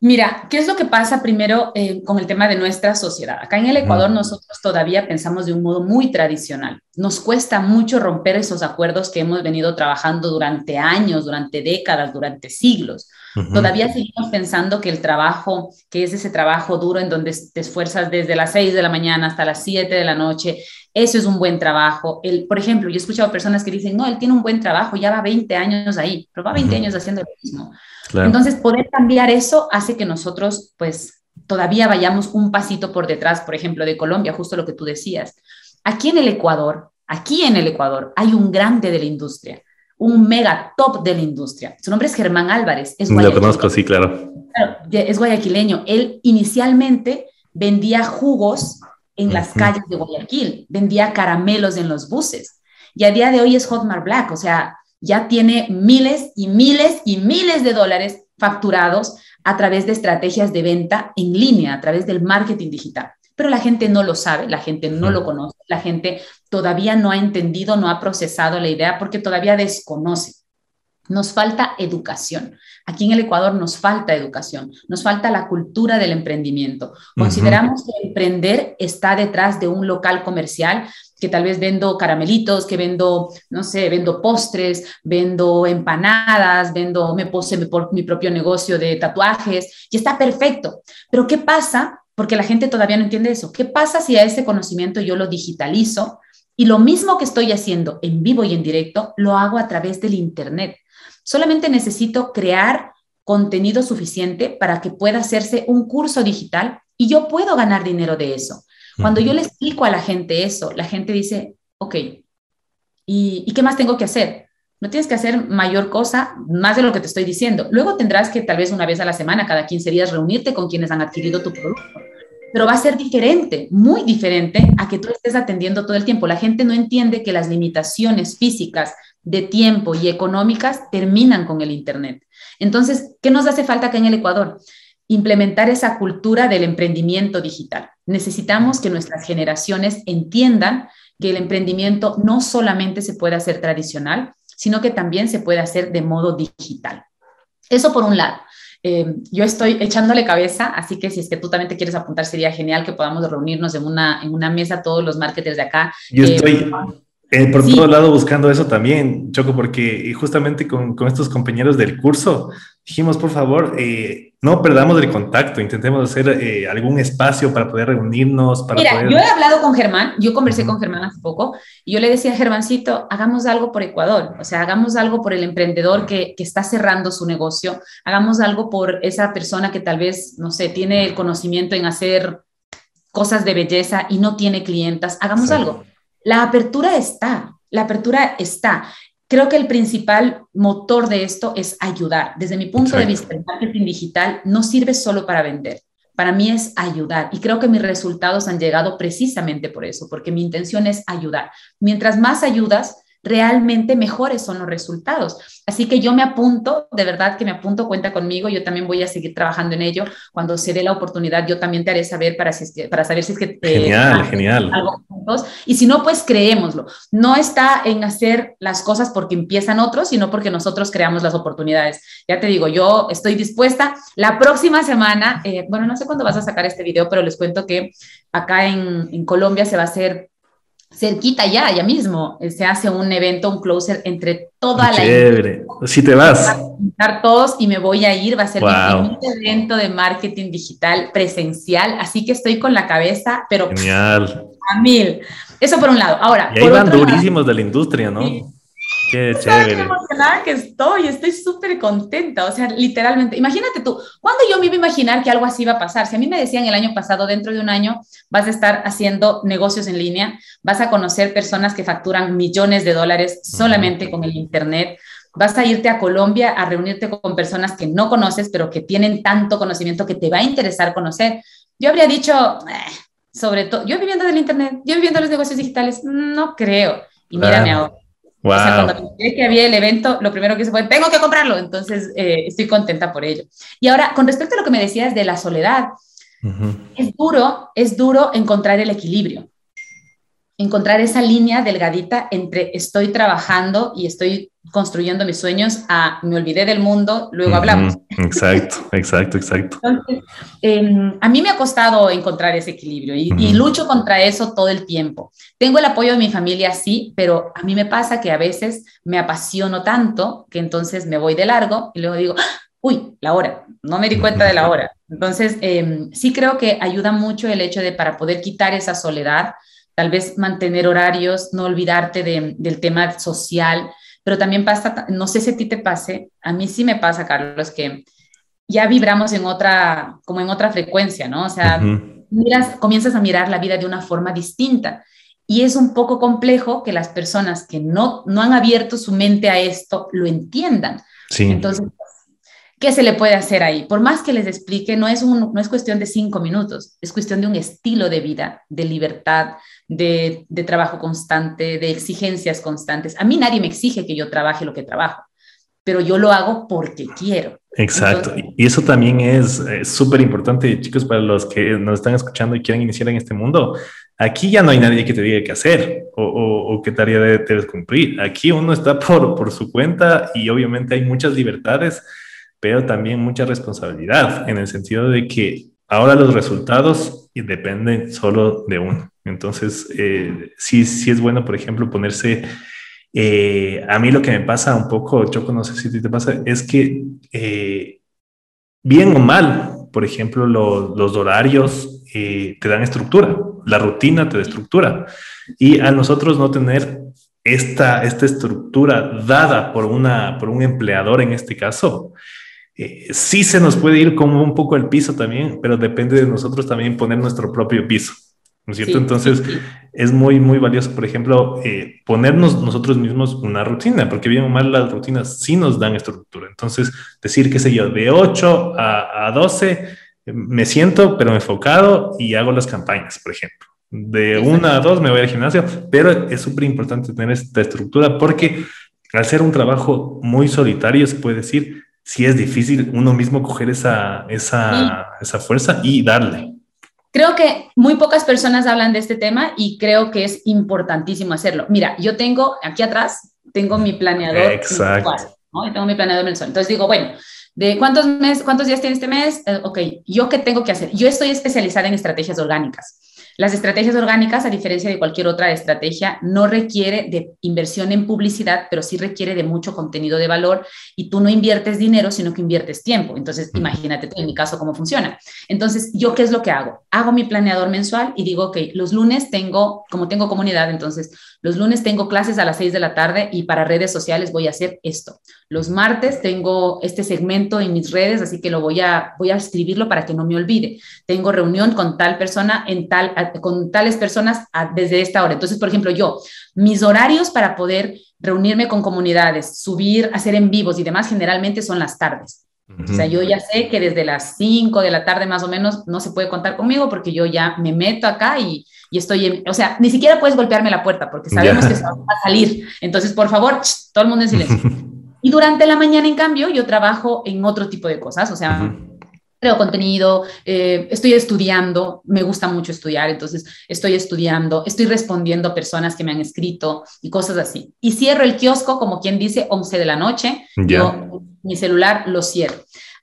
Mira, ¿qué es lo que pasa primero eh, con el tema de nuestra sociedad? Acá en el Ecuador nosotros todavía pensamos de un modo muy tradicional. Nos cuesta mucho romper esos acuerdos que hemos venido trabajando durante años, durante décadas, durante siglos. Todavía seguimos pensando que el trabajo, que es ese trabajo duro en donde te esfuerzas desde las 6 de la mañana hasta las 7 de la noche, eso es un buen trabajo. El, por ejemplo, yo he escuchado personas que dicen, no, él tiene un buen trabajo, ya va 20 años ahí, pero va 20 años haciendo lo mismo. Entonces, poder cambiar eso hace que nosotros, pues, todavía vayamos un pasito por detrás, por ejemplo, de Colombia, justo lo que tú decías. Aquí en el Ecuador, aquí en el Ecuador, hay un grande de la industria un mega top de la industria. Su nombre es Germán Álvarez. Es Lo conozco, sí, claro. Es guayaquileño. Él inicialmente vendía jugos en las calles de Guayaquil, vendía caramelos en los buses. Y a día de hoy es Hotmart Black, o sea, ya tiene miles y miles y miles de dólares facturados a través de estrategias de venta en línea, a través del marketing digital pero la gente no lo sabe, la gente no lo conoce, la gente todavía no ha entendido, no ha procesado la idea porque todavía desconoce. Nos falta educación. Aquí en el Ecuador nos falta educación, nos falta la cultura del emprendimiento. Consideramos que emprender está detrás de un local comercial que tal vez vendo caramelitos, que vendo, no sé, vendo postres, vendo empanadas, vendo, me pose por mi propio negocio de tatuajes y está perfecto. Pero ¿qué pasa porque la gente todavía no entiende eso. ¿Qué pasa si a ese conocimiento yo lo digitalizo y lo mismo que estoy haciendo en vivo y en directo lo hago a través del Internet? Solamente necesito crear contenido suficiente para que pueda hacerse un curso digital y yo puedo ganar dinero de eso. Cuando yo le explico a la gente eso, la gente dice, ok, ¿y, ¿y qué más tengo que hacer? No tienes que hacer mayor cosa, más de lo que te estoy diciendo. Luego tendrás que tal vez una vez a la semana, cada 15 días, reunirte con quienes han adquirido tu producto. Pero va a ser diferente, muy diferente a que tú estés atendiendo todo el tiempo. La gente no entiende que las limitaciones físicas de tiempo y económicas terminan con el Internet. Entonces, ¿qué nos hace falta acá en el Ecuador? Implementar esa cultura del emprendimiento digital. Necesitamos que nuestras generaciones entiendan que el emprendimiento no solamente se puede hacer tradicional, sino que también se puede hacer de modo digital. Eso por un lado. Eh, yo estoy echándole cabeza, así que si es que tú también te quieres apuntar, sería genial que podamos reunirnos en una, en una mesa todos los marketers de acá. Yo estoy eh, por todo lado buscando eso también, Choco, porque justamente con, con estos compañeros del curso dijimos, por favor, eh, no perdamos el contacto, intentemos hacer eh, algún espacio para poder reunirnos. Para Mira, yo he hablado con Germán, yo conversé con Germán hace poco y yo le decía a Germancito, hagamos algo por Ecuador, o sea, hagamos algo por el emprendedor que, que está cerrando su negocio, hagamos algo por esa persona que tal vez, no sé, tiene conocimiento en hacer cosas de belleza y no tiene clientas, hagamos algo. La apertura está, la apertura está. Creo que el principal motor de esto es ayudar. Desde mi punto de vista, el marketing digital no sirve solo para vender. Para mí es ayudar y creo que mis resultados han llegado precisamente por eso, porque mi intención es ayudar. Mientras más ayudas, realmente mejores son los resultados. Así que yo me apunto, de verdad que me apunto, cuenta conmigo, yo también voy a seguir trabajando en ello. Cuando se dé la oportunidad, yo también te haré saber para, para saber si es que... Eh, genial, genial. Y si no, pues creémoslo. No está en hacer las cosas porque empiezan otros, sino porque nosotros creamos las oportunidades. Ya te digo, yo estoy dispuesta. La próxima semana, eh, bueno, no sé cuándo vas a sacar este video, pero les cuento que acá en, en Colombia se va a hacer cerquita ya, ya mismo, eh, se hace un evento, un closer entre toda la... Chévere, si te vas. A todos y me voy a ir, va a ser un evento de marketing digital presencial, así que estoy con la cabeza, pero... Genial. A mil. Eso por un lado. Ahora... Y ahí van durísimos de la industria, ¿no? Qué chévere. Qué emocionada que estoy, estoy súper contenta, o sea, literalmente, imagínate tú, ¿cuándo yo me iba a imaginar que algo así iba a pasar? Si a mí me decían el año pasado, dentro de un año vas a estar haciendo negocios en línea, vas a conocer personas que facturan millones de dólares solamente con el Internet, vas a irte a Colombia a reunirte con personas que no conoces, pero que tienen tanto conocimiento que te va a interesar conocer. Yo habría dicho, eh, sobre todo, yo viviendo del Internet, yo viviendo los negocios digitales, no creo. Y mírame ahora o sea, cuando vi que había el evento, lo primero que hice fue, tengo que comprarlo. Entonces, eh, estoy contenta por ello. Y ahora, con respecto a lo que me decías de la soledad, es duro, es duro encontrar el equilibrio encontrar esa línea delgadita entre estoy trabajando y estoy construyendo mis sueños a me olvidé del mundo, luego hablamos. Exacto, exacto, exacto. Em, a mí me ha costado encontrar ese equilibrio y, y, lucho contra eso todo el tiempo. Tengo el apoyo de mi familia, sí, pero a mí me pasa que a veces me apasiono tanto que entonces me voy de largo y luego digo, ¡Ah! uy, la hora, no me di cuenta de la hora. Entonces, em, sí creo que ayuda mucho el hecho de para poder quitar esa soledad, tal vez mantener horarios, no olvidarte del tema social, pero también pasa, no sé si a ti te pase, a mí sí me pasa, Carlos, que ya vibramos en otra, como en otra frecuencia, ¿no? O sea, miras, comienzas a mirar la vida de una forma distinta. Y es un poco complejo que las personas que no, no han abierto su mente a esto lo entiendan. Sí. Entonces, ¿Qué se le puede hacer ahí? Por más que les explique, no es, un, no es cuestión de cinco minutos, es cuestión de un estilo de vida, de libertad, de, de, trabajo constante, de exigencias constantes. A mí nadie me exige que yo trabaje lo que trabajo, pero yo lo hago porque quiero. Exacto. y eso también es súper importante, chicos, para los que nos están escuchando y quieren iniciar en este mundo. Aquí ya no hay nadie que te diga qué hacer o, o, o qué tarea debes cumplir. Aquí uno está por, por su cuenta y obviamente hay muchas libertades pero también mucha responsabilidad en el sentido de que ahora los resultados dependen solo de uno. Entonces, eh, sí, sí es bueno, por ejemplo, ponerse... Eh, a mí lo que me pasa un poco, Choco, no sé si te pasa, es que eh, bien o mal, por ejemplo, los horarios te dan estructura, la rutina te da estructura. Y a nosotros no tener esta, esta estructura dada por, una, por un empleador en este caso, eh, sí se nos puede ir como un poco el piso también, pero depende de nosotros también poner nuestro propio piso, ¿no es cierto? Entonces es muy, muy valioso, por ejemplo, eh, ponernos nosotros mismos una rutina, porque bien o mal las rutinas sí nos dan estructura. Entonces, decir, qué sé yo, de 8 a, a 12 eh, me siento, pero enfocado y hago las campañas, por ejemplo. De 1 a 2 me voy al gimnasio, pero es súper importante tener esta estructura porque al ser un trabajo muy solitario, se puede decir, sí es difícil uno mismo coger esa, esa, esa fuerza y darle. Creo que muy pocas personas hablan de este tema y creo que es importantísimo hacerlo. Mira, yo tengo aquí atrás, tengo mi planeador. Exacto. ¿no? Tengo mi planeador mensual. Entonces digo, bueno, ¿de cuántos, mes, cuántos días tiene este mes? Eh, ok, ¿yo qué tengo que hacer? Yo estoy especializada en estrategias orgánicas. Las estrategias orgánicas, a diferencia de cualquier otra estrategia, no requiere de inversión en publicidad, pero sí requiere de mucho contenido de valor y tú no inviertes dinero, sino que inviertes tiempo. Entonces, imagínate en mi caso cómo funciona. Entonces, ¿yo qué es lo que hago? Hago mi planeador mensual y digo, ok, los lunes tengo, como tengo comunidad, entonces, los lunes tengo clases a las 6 de la tarde y para redes sociales voy a hacer esto. Los martes tengo este segmento en mis redes, así que lo voy a, voy a escribirlo para que no me olvide. Tengo reunión con tal persona en tal, con tales personas desde esta hora. Entonces, por ejemplo, yo, mis horarios para poder reunirme con comunidades, subir, hacer en vivos y demás, generalmente son las tardes. O sea, yo ya sé que desde las 5 de la tarde más o menos no se puede contar conmigo porque yo ya me meto acá y, y estoy, en, o sea, ni siquiera puedes golpearme la puerta porque sabemos que se va a salir. Entonces, por favor, todo el mundo en silencio. [LAUGHS] y durante la mañana, en cambio, yo trabajo en otro tipo de cosas, o sea, creo contenido, eh, estoy estudiando, me gusta mucho estudiar, entonces estoy estudiando, estoy respondiendo a personas que me han escrito y cosas así. Y cierro el kiosco, como quien dice, 11 de la noche, yo mi celular lo cierro.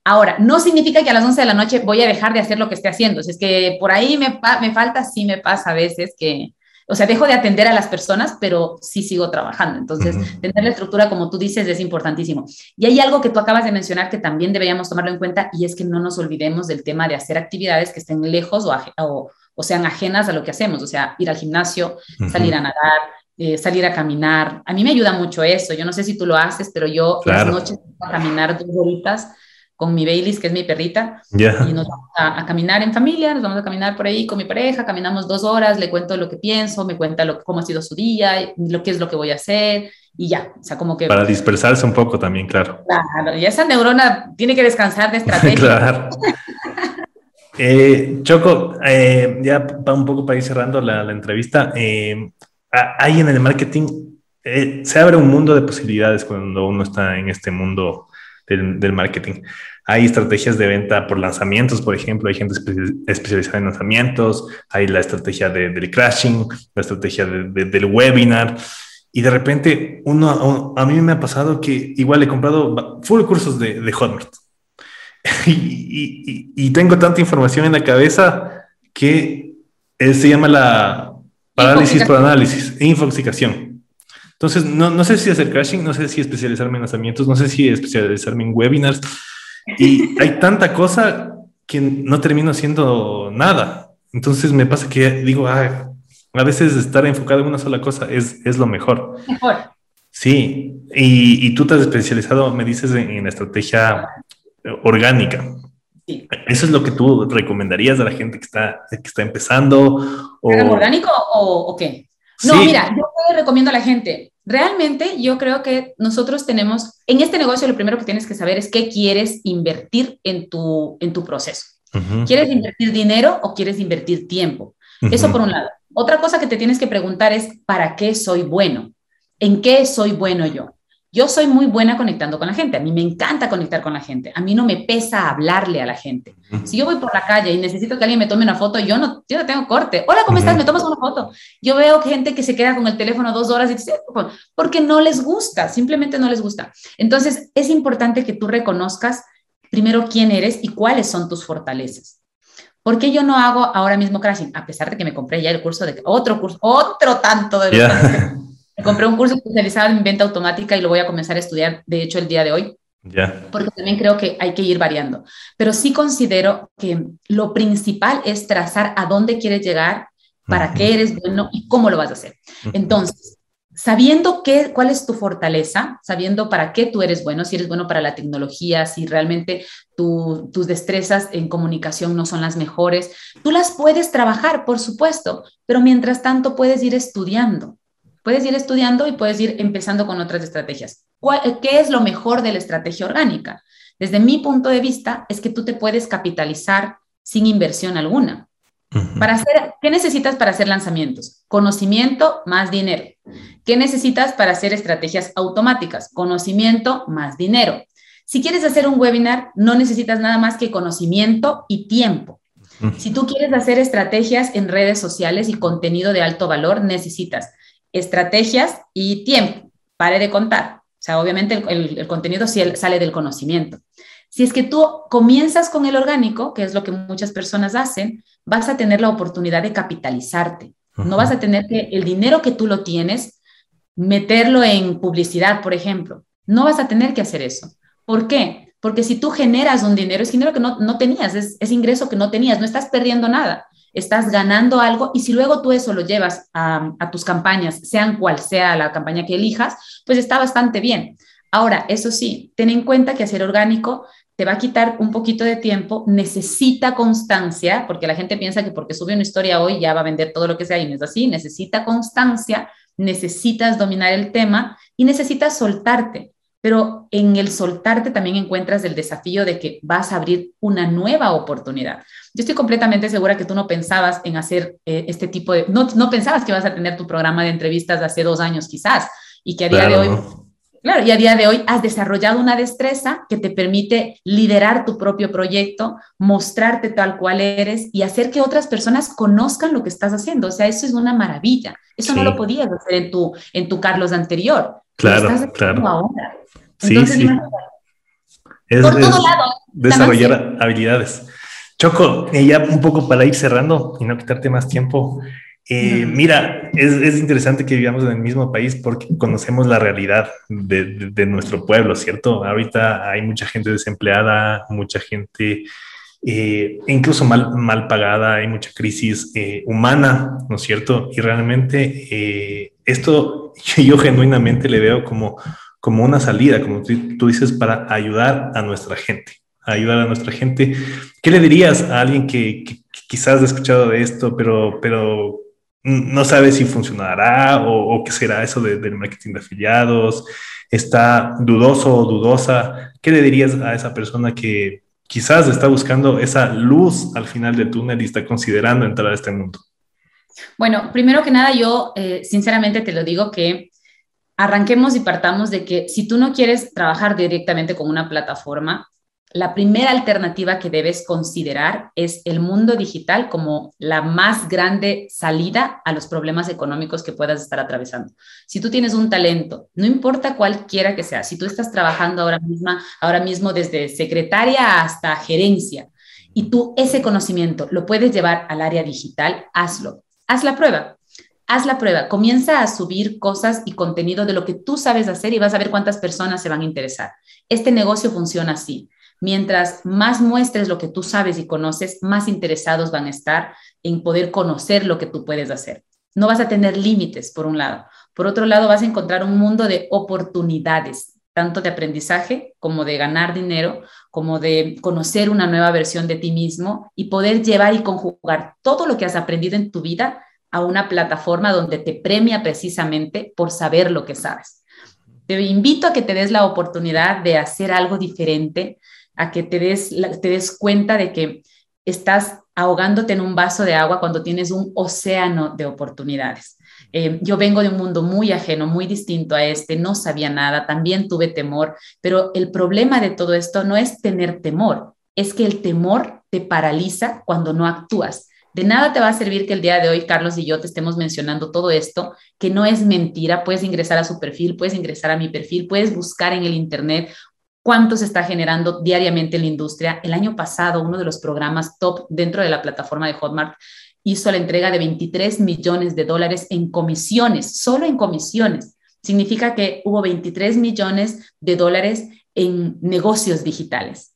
Ahora, no significa que a las 11 de la noche voy a dejar de hacer lo que esté haciendo. Si es que por ahí me, me falta, sí me pasa a veces que, o sea, dejo de atender a las personas, pero sí sigo trabajando. Entonces, tener la estructura, como tú dices, es importantísimo. Y hay algo que tú acabas de mencionar que también deberíamos tomarlo en cuenta y es que no nos olvidemos del tema de hacer actividades que estén lejos o, o, sean ajenas a lo que hacemos. O sea, ir al gimnasio, salir a nadar, eh, salir a caminar. A mí me ayuda mucho eso. Yo no sé si tú lo haces, pero yo las noches a caminar dos horitas con mi Baileys, que es mi perrita, y nos vamos a, caminar en familia, nos vamos a caminar por ahí con mi pareja, caminamos dos horas, le cuento lo que pienso, me cuenta lo, cómo ha sido su día, lo que es lo que voy a hacer, y ya, o sea, como que... Para dispersarse un poco también, claro. Claro, y esa neurona tiene que descansar de estrategia. [LAUGHS] claro. Eh, Choco, eh, ya un poco para ir cerrando la, entrevista, eh, hay en el marketing, se abre un mundo de posibilidades cuando uno está en este mundo del, del marketing. Hay estrategias de venta por lanzamientos, por ejemplo, hay gente especializada en lanzamientos, hay la estrategia del crashing, la estrategia del webinar. Y de repente, uno, a mí me ha pasado que igual he comprado full cursos de, de Hotmart. [LAUGHS] y, y, tengo tanta información en la cabeza que se llama la parálisis por análisis, infoxicación. Entonces, no, no sé si hacer crashing, no sé si especializarme en lanzamientos, no sé si especializarme en webinars. Y [LAUGHS] hay tanta cosa que no termino haciendo nada. Entonces me pasa que digo, ah, a veces estar enfocado en una sola cosa es, es lo mejor. Mejor. Sí, y, y, tú te has especializado, me dices, en, estrategia orgánica. Sí. ¿Eso es lo que tú recomendarías a la gente que está, que está empezando? O... ¿Orgánico o, o qué? No, mira, yo recomiendo a la gente, realmente yo creo que nosotros tenemos, en este negocio lo primero que tienes que saber es qué quieres invertir en tu, en tu proceso. ¿Quieres invertir dinero o quieres invertir tiempo? Eso por un lado. Otra cosa que te tienes que preguntar es, ¿para qué soy bueno? ¿En qué soy bueno yo? Yo soy muy buena conectando con la gente, a mí me encanta conectar con la gente, a mí no me pesa hablarle a la gente. Si yo voy por la calle y necesito que alguien me tome una foto, yo no, yo no tengo corte. Hola, ¿cómo estás? ¿Me tomas una foto? Yo veo gente que se queda con el teléfono dos horas y dice, porque no les gusta, simplemente no les gusta. Entonces, es importante que tú reconozcas primero quién eres y cuáles son tus fortalezas. ¿Por qué yo no hago ahora mismo crashing? A pesar de que me compré ya el curso de otro curso, otro tanto de me compré un curso especializado en venta automática y lo voy a comenzar a estudiar, de hecho, el día de hoy. Ya. Porque también creo que hay que ir variando. Pero sí considero que lo principal es trazar a dónde quieres llegar, para qué eres bueno y cómo lo vas a hacer. Entonces, sabiendo qué, cuál es tu fortaleza, sabiendo para qué tú eres bueno, si eres bueno para la tecnología, si realmente tus destrezas en comunicación no son las mejores, tú las puedes trabajar, por supuesto, pero mientras tanto puedes ir estudiando. Puedes ir estudiando y puedes ir empezando con otras estrategias. ¿Qué es lo mejor de la estrategia orgánica? Desde mi punto de vista, es que tú te puedes capitalizar sin inversión alguna. Para hacer, ¿Qué necesitas para hacer lanzamientos? Conocimiento más dinero. ¿Qué necesitas para hacer estrategias automáticas? Conocimiento más dinero. Si quieres hacer un webinar, no necesitas nada más que conocimiento y tiempo. Si tú quieres hacer estrategias en redes sociales y contenido de alto valor, necesitas estrategias y tiempo. Pare de contar. O sea, obviamente el, contenido sale del conocimiento. Si es que tú comienzas con el orgánico, que es lo que muchas personas hacen, vas a tener la oportunidad de capitalizarte. No vas a tener que el dinero que tú lo tienes, meterlo en publicidad, por ejemplo. No vas a tener que hacer eso. ¿Por qué? Porque si tú generas un dinero, es dinero que no, no tenías, es, es ingreso que no tenías, no estás perdiendo nada estás ganando algo y si luego tú eso lo llevas a, tus campañas, sean cual sea la campaña que elijas, pues está bastante bien. Ahora, eso sí, ten en cuenta que hacer orgánico te va a quitar un poquito de tiempo, necesita constancia, porque la gente piensa que porque sube una historia hoy ya va a vender todo lo que sea y no es así, necesita constancia, necesitas dominar el tema y necesitas soltarte. Pero en el soltarte también encuentras el desafío de que vas a abrir una nueva oportunidad. Yo estoy completamente segura que tú no pensabas en hacer eh, este tipo de, no, no pensabas que vas a tener tu programa de entrevistas hace dos años quizás y que a día de hoy Claro, y a día de hoy has desarrollado una destreza que te permite liderar tu propio proyecto, mostrarte tal cual eres y hacer que otras personas conozcan lo que estás haciendo. O sea, eso es una maravilla. Eso no lo podías hacer en tu, en tu Carlos anterior. Claro, claro. Ahora. Entonces, sí, Es, por todo lado. Desarrollar habilidades. Choco, ya un poco para ir cerrando y no quitarte más tiempo, eh, mira, es, interesante que vivamos en el mismo país porque conocemos la realidad de, nuestro pueblo, ¿cierto? Ahorita hay mucha gente desempleada, mucha gente eh, incluso mal, mal pagada, hay mucha crisis eh, humana, ¿no es cierto? Y realmente esto [LAUGHS] yo, genuinamente le veo como, como una salida, como tú, dices, para ayudar a nuestra gente, ayudar a nuestra gente. ¿Qué le dirías a alguien que, que quizás ha escuchado de esto, pero, pero no sabe si funcionará o, qué será eso del marketing de afiliados, está dudoso o dudosa, ¿qué le dirías a esa persona que quizás está buscando esa luz al final del túnel y está considerando entrar a este mundo? Bueno, primero que nada, yo eh, sinceramente te lo digo que arranquemos y partamos de que si tú no quieres trabajar directamente con una plataforma, la primera alternativa que debes considerar es el mundo digital como la más grande salida a los problemas económicos que puedas estar atravesando. Si tú tienes un talento, no importa cualquiera que sea, si tú estás trabajando ahora, misma, ahora mismo desde secretaria hasta gerencia y tú ese conocimiento lo puedes llevar al área digital, hazlo. Haz la prueba. Haz la prueba, comienza a subir cosas y contenido de lo que tú sabes hacer y vas a ver cuántas personas se van a interesar. Este negocio funciona así. Mientras más muestres lo que tú sabes y conoces, más interesados van a estar en poder conocer lo que tú puedes hacer. No vas a tener límites, por un lado. Por otro lado, vas a encontrar un mundo de oportunidades, tanto de aprendizaje como de ganar dinero, como de conocer una nueva versión de ti mismo y poder llevar y conjugar todo lo que has aprendido en tu vida a una plataforma donde te premia precisamente por saber lo que sabes. Te invito a que te des la oportunidad de hacer algo diferente, a que te des, te des cuenta de que estás ahogándote en un vaso de agua cuando tienes un océano de oportunidades. Eh, yo vengo de un mundo muy ajeno, muy distinto a este, no sabía nada, también tuve temor, pero el problema de todo esto no es tener temor, es que el temor te paraliza cuando no actúas. De nada te va a servir que el día de hoy Carlos y yo te estemos mencionando todo esto, que no es mentira. Puedes ingresar a su perfil, puedes ingresar a mi perfil, puedes buscar en el Internet cuánto se está generando diariamente en la industria. El año pasado, uno de los programas top dentro de la plataforma de Hotmart hizo la entrega de 23 millones de dólares en comisiones, solo en comisiones. Significa que hubo 23 millones de dólares en negocios digitales.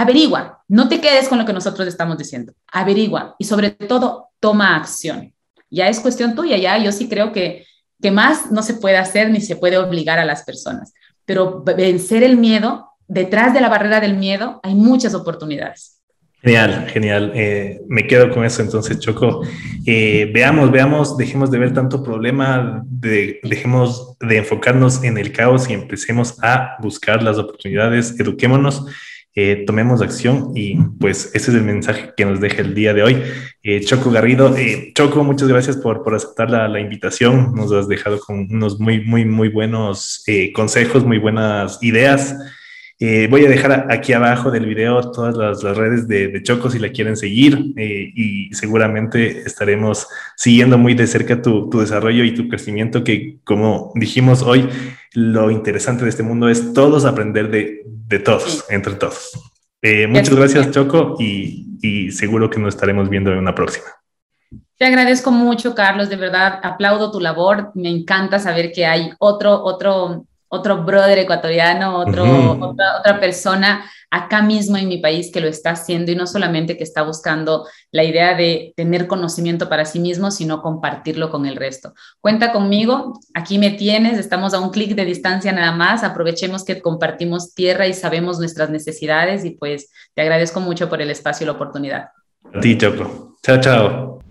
Averigua, no te quedes con lo que nosotros estamos diciendo. Averigua y sobre todo toma acción. Ya es cuestión tuya, ya yo sí creo que, que más no se puede hacer ni se puede obligar a las personas pero vencer el miedo, detrás de la barrera del miedo hay muchas oportunidades. Genial, genial. Eh, me quedo con eso entonces, Choco. Eh, veamos, veamos, dejemos de ver tanto problema, dejemos de enfocarnos en el caos y empecemos a buscar las oportunidades, eduquémonos eh, tomemos acción y pues ese es el mensaje que nos deja el día de hoy. Eh, Choco Garrido, eh, Choco, muchas gracias por, por aceptar la, la, invitación, nos has dejado con unos muy, muy, muy buenos consejos, muy buenas ideas. Voy a dejar aquí abajo del video todas las, las redes de, de, Choco si la quieren seguir y seguramente estaremos siguiendo muy de cerca tu, tu desarrollo y tu crecimiento que como dijimos hoy, lo interesante de este mundo es todos aprender de, de todos, entre todos. Eh, muchas gracias, Choco, y, y, seguro que nos estaremos viendo en una próxima. Te agradezco mucho, Carlos, de verdad, aplaudo tu labor, me encanta saber que hay otro, otro, otro brother ecuatoriano, otro, otra, otra persona acá mismo en mi país que lo está haciendo y no solamente que está buscando la idea de tener conocimiento para sí mismo, sino compartirlo con el resto. Cuenta conmigo, aquí me tienes, estamos a un clic de distancia nada más, aprovechemos que compartimos tierra y sabemos nuestras necesidades y pues te agradezco mucho por el espacio y la oportunidad. A ti, Choco. Chao, chao.